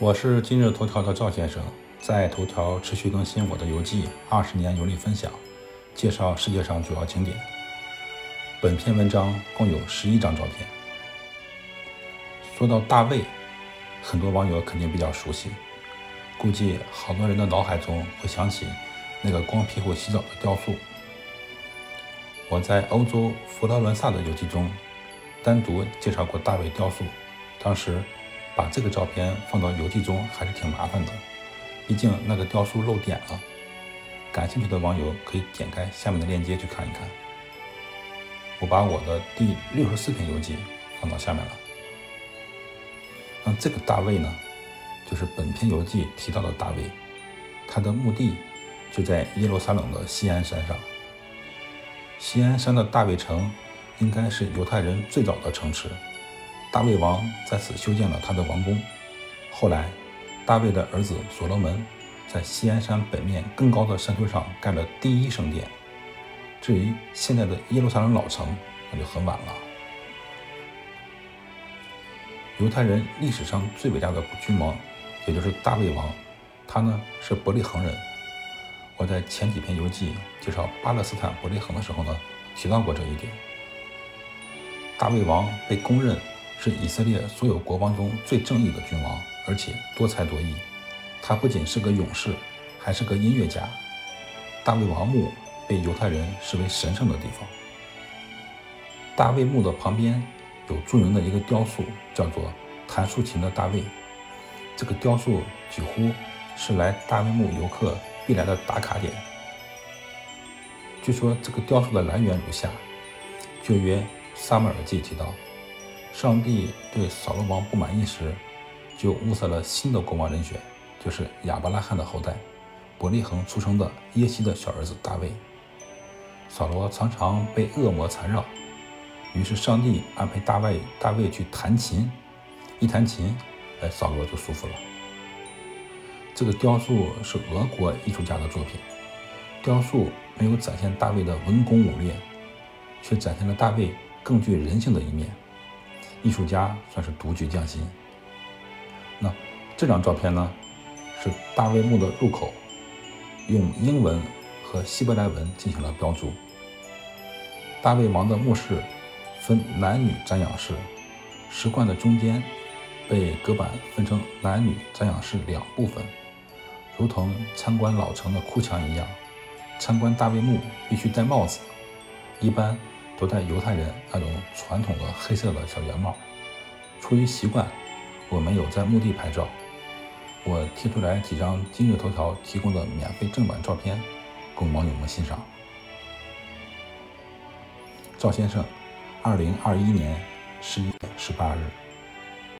我是今日头条的赵先生，在头条持续更新我的游记，二十年游历分享，介绍世界上主要景点。本篇文章共有十一张照片。说到大卫，很多网友肯定比较熟悉，估计好多人的脑海中会想起那个光屁股洗澡的雕塑。我在欧洲佛罗伦萨的游记中单独介绍过大卫雕塑，当时。把这个照片放到游记中还是挺麻烦的，毕竟那个雕塑漏点了。感兴趣的网友可以点开下面的链接去看一看。我把我的第六十四篇游记放到下面了。那这个大卫呢，就是本篇游记提到的大卫，他的墓地就在耶路撒冷的锡安山上。锡安山的大卫城应该是犹太人最早的城池。大卫王在此修建了他的王宫。后来，大卫的儿子所罗门在锡安山北面更高的山丘上盖了第一圣殿。至于现在的耶路撒冷老城，那就很晚了。犹太人历史上最伟大的君王，也就是大卫王，他呢是伯利恒人。我在前几篇游记介绍巴勒斯坦伯利恒的时候呢，提到过这一点。大卫王被公认。是以色列所有国王中最正义的君王，而且多才多艺。他不仅是个勇士，还是个音乐家。大卫王墓被犹太人视为神圣的地方。大卫墓的旁边有著名的一个雕塑，叫做弹竖琴的大卫。这个雕塑几乎是来大卫墓游客必来的打卡点。据说这个雕塑的来源如下：旧约撒母耳记提到。上帝对扫罗王不满意时，就物色了新的国王人选，就是亚伯拉罕的后代伯利恒出生的耶西的小儿子大卫。扫罗常常被恶魔缠绕，于是上帝安排大卫大卫去弹琴，一弹琴，哎，扫罗就舒服了。这个雕塑是俄国艺术家的作品，雕塑没有展现大卫的文攻武略，却展现了大卫更具人性的一面。艺术家算是独具匠心。那这张照片呢，是大卫墓的入口，用英文和希伯来文进行了标注。大卫王的墓室分男女瞻仰室，石棺的中间被隔板分成男女瞻仰室两部分，如同参观老城的哭墙一样。参观大卫墓必须戴帽子，一般。不戴犹太人那种传统的黑色的小圆帽。出于习惯，我没有在墓地拍照。我贴出来几张今日头条提供的免费正版照片，供网友们欣赏。赵先生，二零二一年十一月十八日。